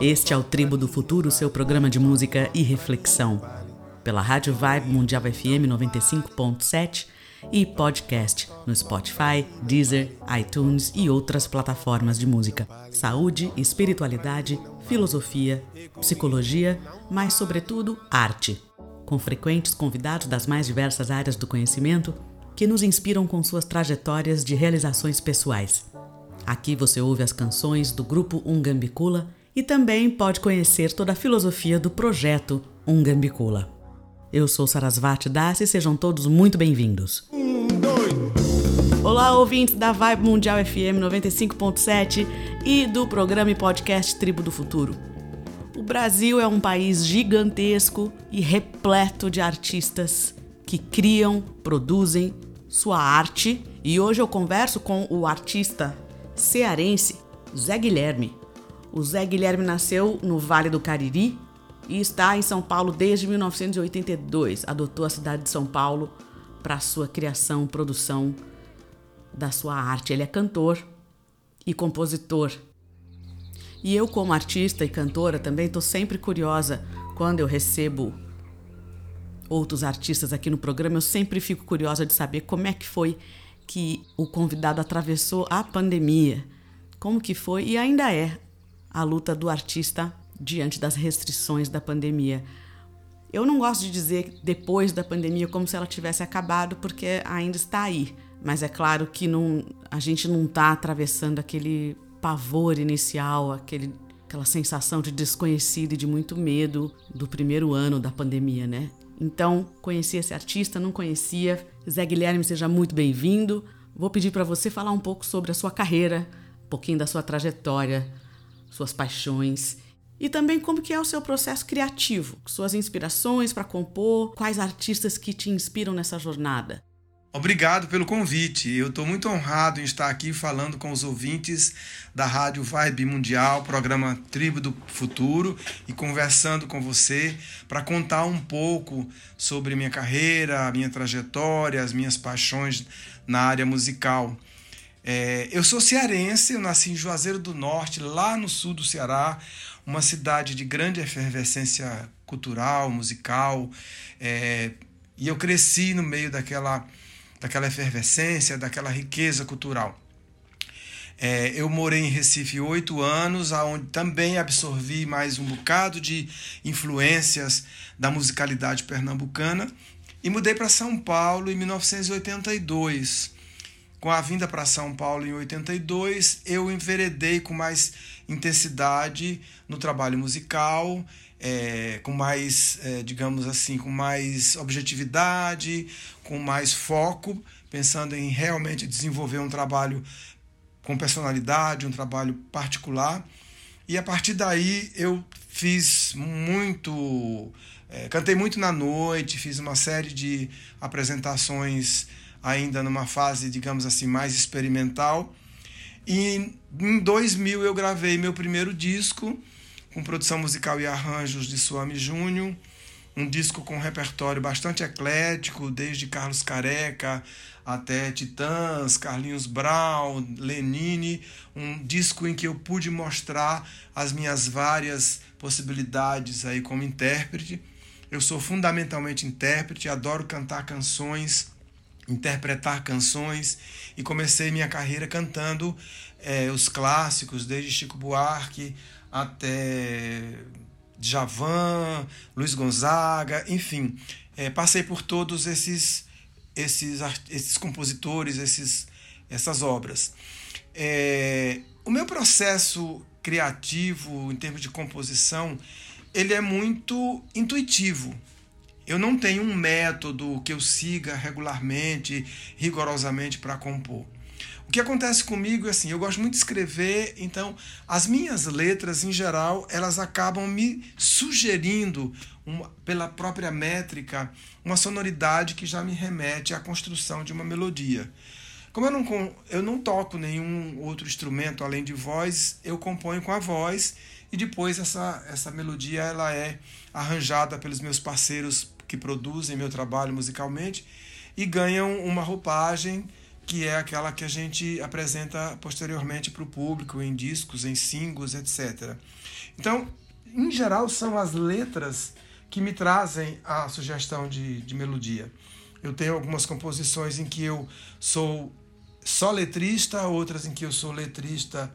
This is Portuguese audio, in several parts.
Este é o Tribo do Futuro, seu programa de música e reflexão. Pela Rádio Vibe Mundial FM 95.7 e podcast no Spotify, Deezer, iTunes e outras plataformas de música. Saúde, espiritualidade, filosofia, psicologia, mas, sobretudo, arte. Com frequentes convidados das mais diversas áreas do conhecimento que nos inspiram com suas trajetórias de realizações pessoais. Aqui você ouve as canções do grupo Ungambicula e também pode conhecer toda a filosofia do projeto Ungambicula. Eu sou Sarasvati Das e sejam todos muito bem-vindos. Um. Olá, ouvintes da Vibe Mundial FM 95.7 e do programa e podcast Tribo do Futuro. O Brasil é um país gigantesco e repleto de artistas que criam, produzem sua arte. E hoje eu converso com o artista cearense Zé Guilherme. O Zé Guilherme nasceu no Vale do Cariri e está em São Paulo desde 1982. Adotou a cidade de São Paulo para sua criação, produção da sua arte. Ele é cantor e compositor. E eu, como artista e cantora, também estou sempre curiosa quando eu recebo outros artistas aqui no programa. Eu sempre fico curiosa de saber como é que foi que o convidado atravessou a pandemia. Como que foi e ainda é a luta do artista diante das restrições da pandemia. Eu não gosto de dizer depois da pandemia como se ela tivesse acabado, porque ainda está aí. Mas é claro que não, a gente não está atravessando aquele pavor inicial, aquele, aquela sensação de desconhecido e de muito medo do primeiro ano da pandemia, né? Então, conheci esse artista, não conhecia. Zé Guilherme, seja muito bem-vindo. Vou pedir para você falar um pouco sobre a sua carreira, um pouquinho da sua trajetória, suas paixões e também como que é o seu processo criativo, suas inspirações para compor, quais artistas que te inspiram nessa jornada. Obrigado pelo convite. Eu estou muito honrado em estar aqui falando com os ouvintes da Rádio Vibe Mundial, programa Tribo do Futuro, e conversando com você para contar um pouco sobre minha carreira, minha trajetória, as minhas paixões na área musical. É, eu sou cearense, eu nasci em Juazeiro do Norte, lá no sul do Ceará, uma cidade de grande efervescência cultural, musical, é, e eu cresci no meio daquela daquela efervescência, daquela riqueza cultural. É, eu morei em Recife oito anos, onde também absorvi mais um bocado de influências da musicalidade pernambucana e mudei para São Paulo em 1982. Com a vinda para São Paulo em 82, eu enveredei com mais intensidade no trabalho musical é, com mais, é, digamos assim, com mais objetividade, com mais foco, pensando em realmente desenvolver um trabalho com personalidade, um trabalho particular. E a partir daí eu fiz muito, é, cantei muito na noite, fiz uma série de apresentações ainda numa fase, digamos assim, mais experimental. E em 2000 eu gravei meu primeiro disco, com produção musical e arranjos de Suami Júnior, um disco com repertório bastante eclético, desde Carlos Careca até Titãs, Carlinhos Brown, Lenine, um disco em que eu pude mostrar as minhas várias possibilidades aí como intérprete. Eu sou fundamentalmente intérprete, adoro cantar canções, interpretar canções e comecei minha carreira cantando é, os clássicos, desde Chico Buarque até Javan, Luiz Gonzaga, enfim, é, passei por todos esses, esses, esses compositores, esses, essas obras. É, o meu processo criativo em termos de composição, ele é muito intuitivo. Eu não tenho um método que eu siga regularmente, rigorosamente para compor. O que acontece comigo é assim, eu gosto muito de escrever, então as minhas letras, em geral, elas acabam me sugerindo, uma, pela própria métrica, uma sonoridade que já me remete à construção de uma melodia. Como eu não, eu não toco nenhum outro instrumento além de voz, eu componho com a voz e depois essa, essa melodia ela é arranjada pelos meus parceiros que produzem meu trabalho musicalmente e ganham uma roupagem que é aquela que a gente apresenta posteriormente para o público em discos, em singles, etc. Então, em geral, são as letras que me trazem a sugestão de, de melodia. Eu tenho algumas composições em que eu sou só letrista, outras em que eu sou letrista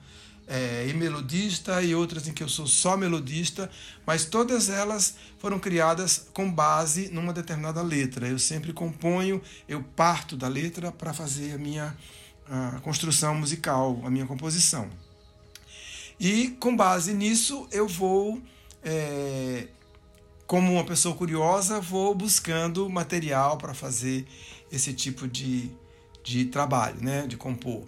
é, e melodista, e outras em que eu sou só melodista, mas todas elas foram criadas com base numa determinada letra. Eu sempre componho, eu parto da letra para fazer a minha a construção musical, a minha composição. E com base nisso eu vou, é, como uma pessoa curiosa, vou buscando material para fazer esse tipo de, de trabalho, né, de compor.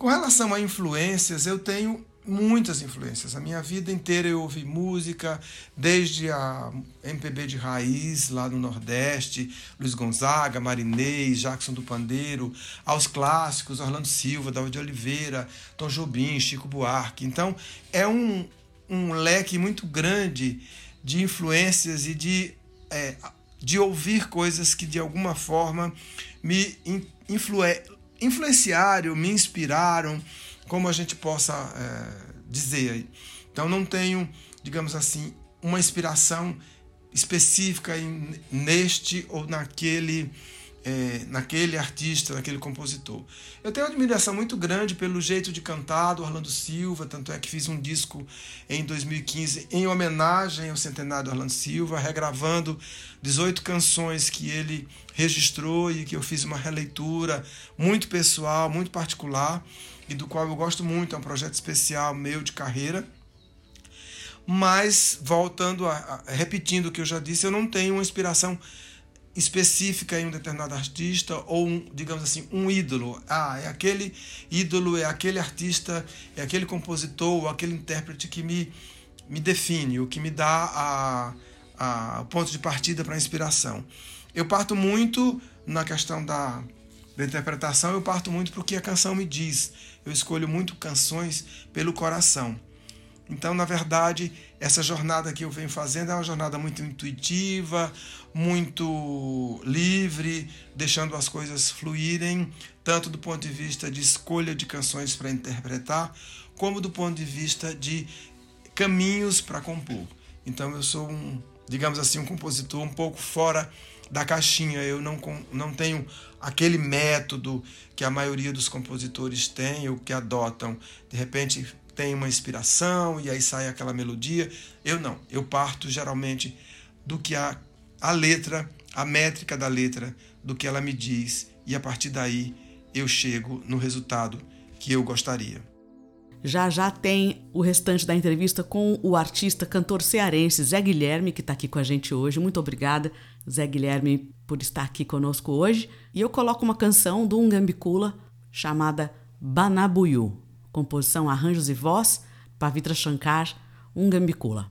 Com relação a influências, eu tenho muitas influências. A minha vida inteira eu ouvi música, desde a MPB de raiz lá no Nordeste, Luiz Gonzaga, Marinês, Jackson do Pandeiro, aos clássicos, Orlando Silva, David Oliveira, Tom Jobim, Chico Buarque. Então, é um, um leque muito grande de influências e de, é, de ouvir coisas que de alguma forma me influ, influenciaram, me inspiraram, como a gente possa é, dizer aí. Então não tenho, digamos assim, uma inspiração específica em, neste ou naquele é, naquele artista, naquele compositor. Eu tenho uma admiração muito grande pelo jeito de cantar do Orlando Silva, tanto é que fiz um disco em 2015 em homenagem ao centenário do Orlando Silva, regravando 18 canções que ele registrou e que eu fiz uma releitura muito pessoal, muito particular e do qual eu gosto muito, é um projeto especial meu de carreira. Mas, voltando a, a repetindo o que eu já disse, eu não tenho uma inspiração específica em um determinado artista ou um, digamos assim, um ídolo. Ah, é aquele ídolo, é aquele artista, é aquele compositor ou aquele intérprete que me, me define, o que me dá a, a, ponto de partida para a inspiração. Eu parto muito na questão da, da interpretação, eu parto muito para o que a canção me diz. Eu escolho muito canções pelo coração. Então, na verdade, essa jornada que eu venho fazendo é uma jornada muito intuitiva, muito livre, deixando as coisas fluírem, tanto do ponto de vista de escolha de canções para interpretar, como do ponto de vista de caminhos para compor. Então, eu sou um, digamos assim, um compositor um pouco fora da caixinha. Eu não, não tenho aquele método que a maioria dos compositores tem ou que adotam. De repente, tem uma inspiração e aí sai aquela melodia. Eu não, eu parto geralmente do que a, a letra, a métrica da letra, do que ela me diz, e a partir daí eu chego no resultado que eu gostaria. Já já tem o restante da entrevista com o artista cantor cearense Zé Guilherme, que está aqui com a gente hoje. Muito obrigada, Zé Guilherme, por estar aqui conosco hoje. E eu coloco uma canção do Ungambicula chamada Banabuyu composição, arranjos e voz, Pavitra Shankar, Ungambicula.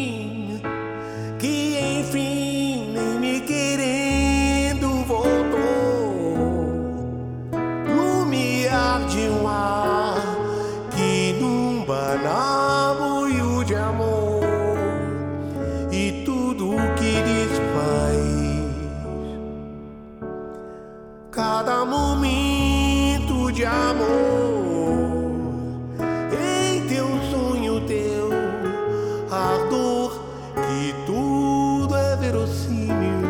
verossímil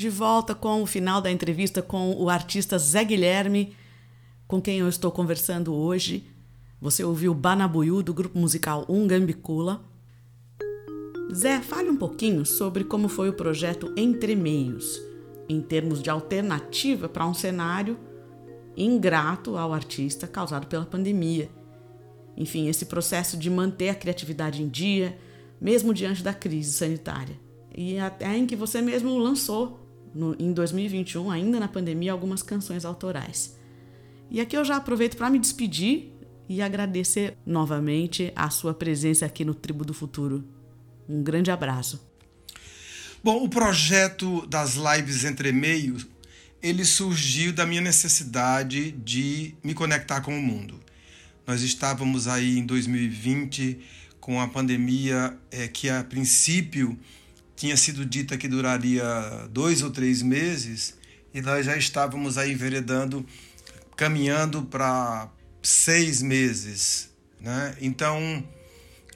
De volta com o final da entrevista com o artista Zé Guilherme, com quem eu estou conversando hoje. Você ouviu Banabuyu, do grupo musical Ungambicula. Zé, fale um pouquinho sobre como foi o projeto Entre Meios, em termos de alternativa para um cenário ingrato ao artista causado pela pandemia. Enfim, esse processo de manter a criatividade em dia, mesmo diante da crise sanitária. E até em que você mesmo lançou, no, em 2021, ainda na pandemia, algumas canções autorais. E aqui eu já aproveito para me despedir e agradecer novamente a sua presença aqui no Tribo do Futuro. Um grande abraço. Bom, o projeto das lives entre meios, ele surgiu da minha necessidade de me conectar com o mundo. Nós estávamos aí em 2020 com a pandemia é, que a princípio tinha sido dita que duraria dois ou três meses e nós já estávamos aí enveredando, caminhando para seis meses, né? Então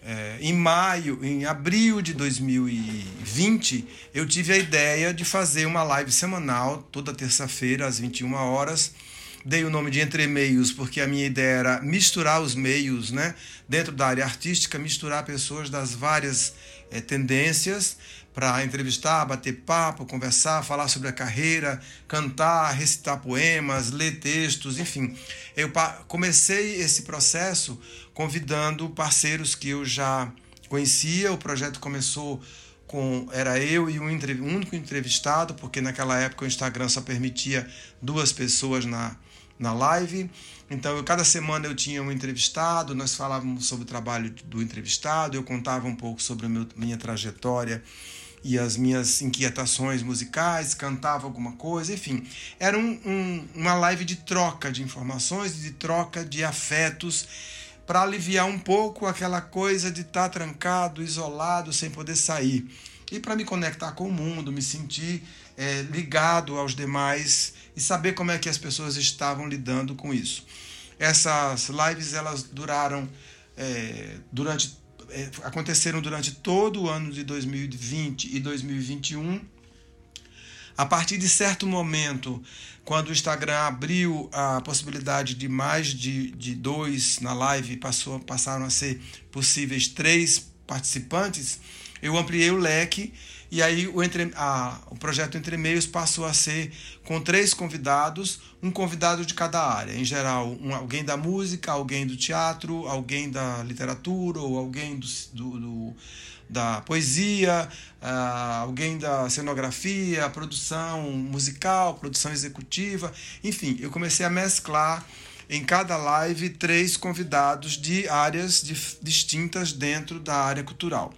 é, em maio, em abril de 2020, eu tive a ideia de fazer uma live semanal, toda terça-feira, às 21 horas. Dei o nome de Entre Meios, porque a minha ideia era misturar os meios, né? Dentro da área artística, misturar pessoas das várias é, tendências para entrevistar, bater papo, conversar, falar sobre a carreira, cantar, recitar poemas, ler textos, enfim. Eu comecei esse processo convidando parceiros que eu já conhecia. O projeto começou com era eu e um, único entrevistado, porque naquela época o Instagram só permitia duas pessoas na, na live. Então, eu, cada semana eu tinha um entrevistado, nós falávamos sobre o trabalho do entrevistado, eu contava um pouco sobre a minha trajetória e as minhas inquietações musicais, cantava alguma coisa, enfim. Era um, um, uma live de troca de informações, de troca de afetos, para aliviar um pouco aquela coisa de estar tá trancado, isolado, sem poder sair. E para me conectar com o mundo, me sentir é, ligado aos demais e saber como é que as pessoas estavam lidando com isso. Essas lives elas duraram é, durante aconteceram durante todo o ano de 2020 e 2021. A partir de certo momento, quando o Instagram abriu a possibilidade de mais de, de dois na live, passou, passaram a ser possíveis três participantes, eu ampliei o leque e aí o, entre, a, o projeto Entre Meios passou a ser com três convidados, um convidado de cada área. Em geral, um, alguém da música, alguém do teatro, alguém da literatura ou alguém do, do, do da poesia, uh, alguém da cenografia, produção musical, produção executiva. Enfim, eu comecei a mesclar em cada live três convidados de áreas de, distintas dentro da área cultural.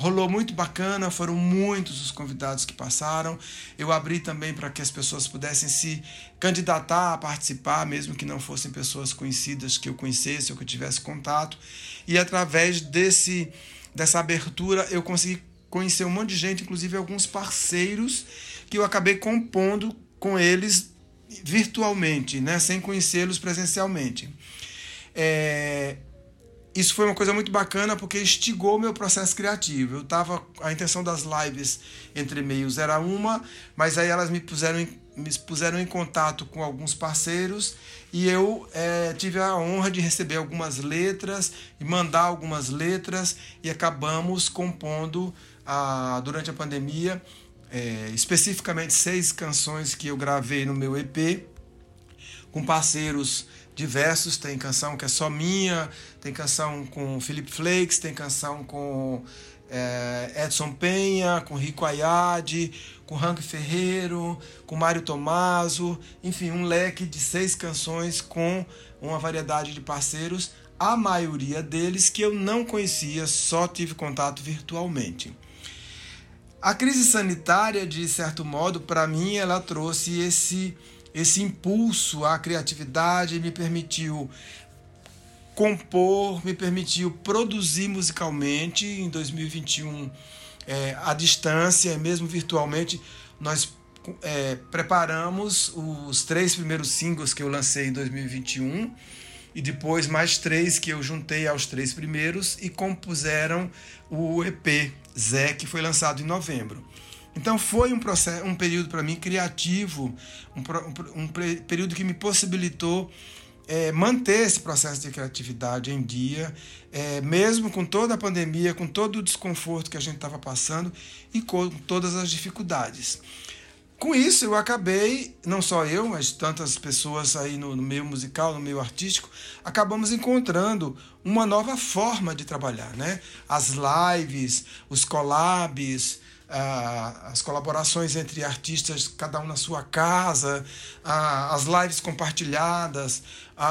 Rolou muito bacana, foram muitos os convidados que passaram. Eu abri também para que as pessoas pudessem se candidatar a participar, mesmo que não fossem pessoas conhecidas que eu conhecesse ou que eu tivesse contato. E através desse dessa abertura eu consegui conhecer um monte de gente, inclusive alguns parceiros que eu acabei compondo com eles virtualmente, né, sem conhecê-los presencialmente. É, isso foi uma coisa muito bacana porque instigou meu processo criativo. Eu tava a intenção das lives entre meios era uma, mas aí elas me puseram em, me puseram em contato com alguns parceiros e eu é, tive a honra de receber algumas letras e mandar algumas letras e acabamos compondo a, durante a pandemia é, especificamente seis canções que eu gravei no meu EP com parceiros diversos. Tem canção que é só minha, tem canção com Felipe Flakes, tem canção com é, Edson Penha, com Rico Ayade, com Hank Ferreiro, com Mário Tomaso, enfim, um leque de seis canções com uma variedade de parceiros, a maioria deles que eu não conhecia, só tive contato virtualmente. A crise sanitária, de certo modo, para mim, ela trouxe esse esse impulso à criatividade me permitiu compor, me permitiu produzir musicalmente. Em 2021, é, à distância, mesmo virtualmente, nós é, preparamos os três primeiros singles que eu lancei em 2021 e depois mais três que eu juntei aos três primeiros e compuseram o EP Zé, que foi lançado em novembro. Então foi um processo, um período para mim criativo, um, um, um, período que me possibilitou é, manter esse processo de criatividade em dia, é, mesmo com toda a pandemia, com todo o desconforto que a gente estava passando e com todas as dificuldades. Com isso, eu acabei, não só eu, mas tantas pessoas aí no, no meio musical, no meio artístico, acabamos encontrando uma nova forma de trabalhar, né? As lives, os collabs, as colaborações entre artistas, cada um na sua casa, as lives compartilhadas,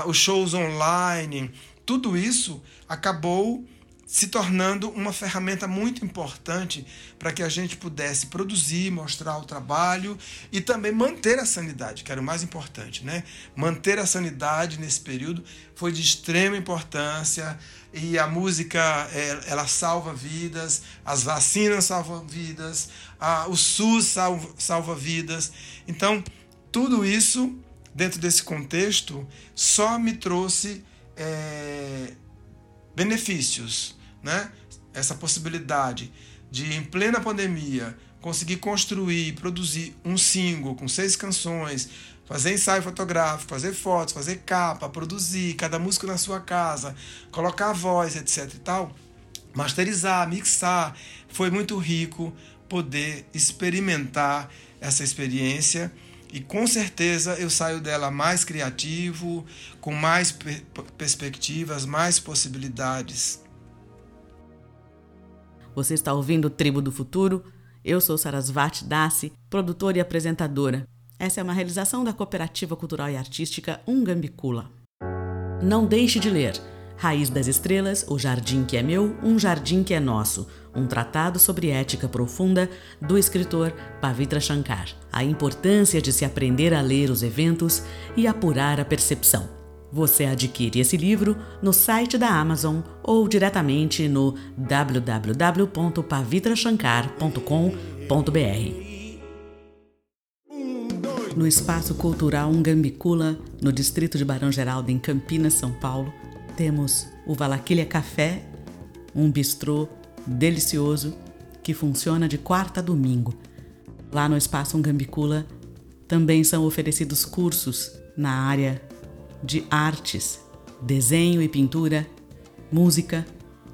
os shows online, tudo isso acabou se tornando uma ferramenta muito importante para que a gente pudesse produzir, mostrar o trabalho e também manter a sanidade, que era o mais importante, né? Manter a sanidade nesse período foi de extrema importância e a música é, ela salva vidas, as vacinas salvam vidas, a, o SUS salva, salva vidas. Então, tudo isso dentro desse contexto só me trouxe é, benefícios né? essa possibilidade de, em plena pandemia, conseguir construir, produzir um single com seis canções, fazer ensaio fotográfico, fazer fotos, fazer capa, produzir cada música na sua casa, colocar a voz, etc e tal, masterizar, mixar, foi muito rico poder experimentar essa experiência e com certeza eu saio dela mais criativo, com mais per perspectivas, mais possibilidades. Você está ouvindo Tribo do Futuro? Eu sou Sarasvati Dasi, produtora e apresentadora. Essa é uma realização da Cooperativa Cultural e Artística Ungambicula. Não deixe de ler Raiz das Estrelas, O Jardim que é Meu, Um Jardim que é Nosso, um tratado sobre ética profunda do escritor Pavitra Shankar. A importância de se aprender a ler os eventos e apurar a percepção. Você adquire esse livro no site da Amazon ou diretamente no www.pavitrashankar.com.br. No Espaço Cultural Ungambicula, no distrito de Barão Geraldo, em Campinas, São Paulo, temos o Valaquilha Café, um bistrô delicioso que funciona de quarta a domingo. Lá no Espaço Ungambicula também são oferecidos cursos na área de artes, desenho e pintura, música,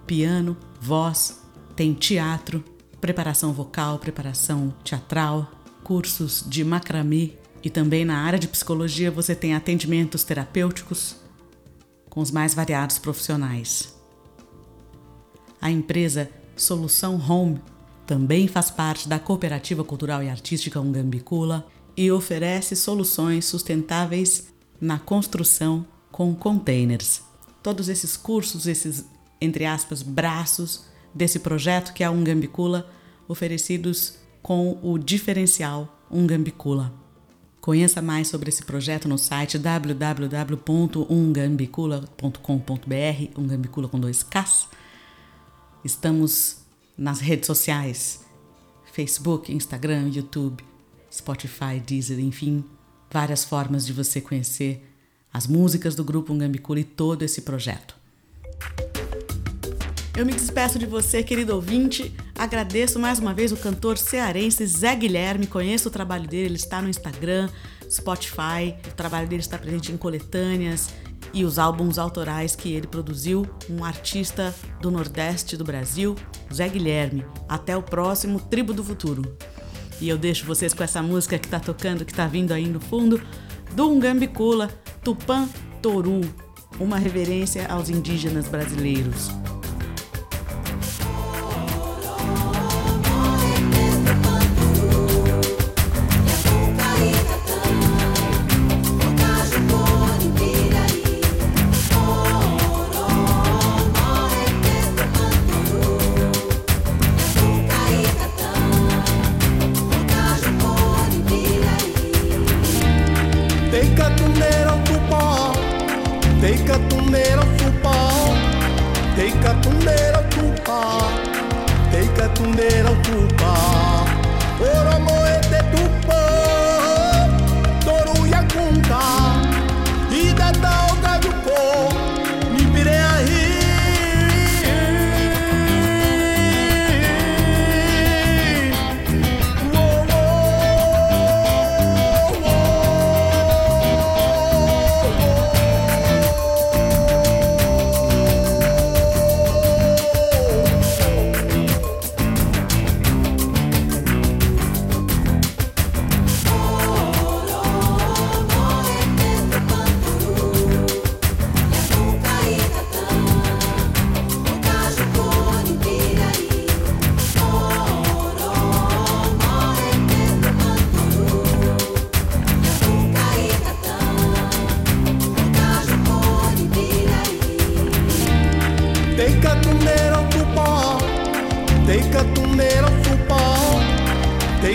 piano, voz, tem teatro, preparação vocal, preparação teatral, cursos de macramê e também na área de psicologia você tem atendimentos terapêuticos, com os mais variados profissionais. A empresa Solução Home também faz parte da Cooperativa Cultural e Artística Ungambicula e oferece soluções sustentáveis na construção com containers. Todos esses cursos, esses, entre aspas, braços desse projeto que é a Ungambicula, oferecidos com o diferencial Ungambicula. Conheça mais sobre esse projeto no site www.ungambicula.com.br, ungambicula com dois Ks. Estamos nas redes sociais: Facebook, Instagram, YouTube, Spotify, Deezer, enfim, várias formas de você conhecer as músicas do grupo Ungambicula e todo esse projeto. Eu me despeço de você, querido ouvinte. Agradeço mais uma vez o cantor cearense Zé Guilherme. Conheço o trabalho dele, ele está no Instagram, Spotify. O trabalho dele está presente em coletâneas e os álbuns autorais que ele produziu. Um artista do Nordeste do Brasil, Zé Guilherme. Até o próximo Tribo do Futuro. E eu deixo vocês com essa música que está tocando, que está vindo aí no fundo, do Ungambicula, Tupã Toru, uma reverência aos indígenas brasileiros.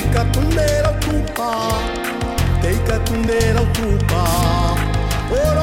Teika tundera utupa, teika tundera utupa. Ora